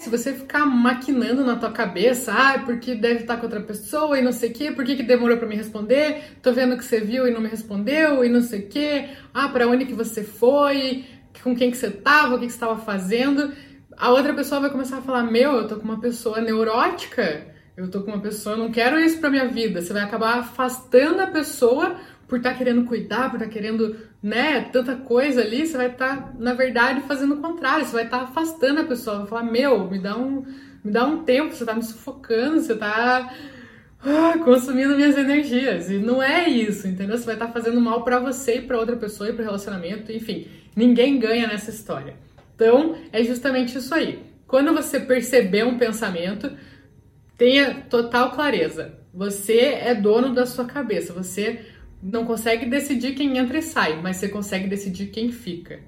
Se você ficar maquinando na tua cabeça, ah, porque deve estar com outra pessoa e não sei o quê, por que, que demorou para me responder? Tô vendo que você viu e não me respondeu e não sei o quê. Ah, para onde que você foi? Com quem que você tava? O que, que você estava fazendo? A outra pessoa vai começar a falar: Meu, eu tô com uma pessoa neurótica, eu tô com uma pessoa, eu não quero isso pra minha vida. Você vai acabar afastando a pessoa por estar tá querendo cuidar, por estar tá querendo, né, tanta coisa ali, você vai estar, tá, na verdade, fazendo o contrário, você vai estar tá afastando a pessoa, vai falar, meu, me dá um, me dá um tempo, você tá me sufocando, você tá ah, consumindo minhas energias. E não é isso, entendeu? Você vai estar tá fazendo mal para você e para outra pessoa e para o relacionamento, enfim, ninguém ganha nessa história. Então, é justamente isso aí. Quando você perceber um pensamento, tenha total clareza. Você é dono da sua cabeça. Você não consegue decidir quem entra e sai, mas você consegue decidir quem fica.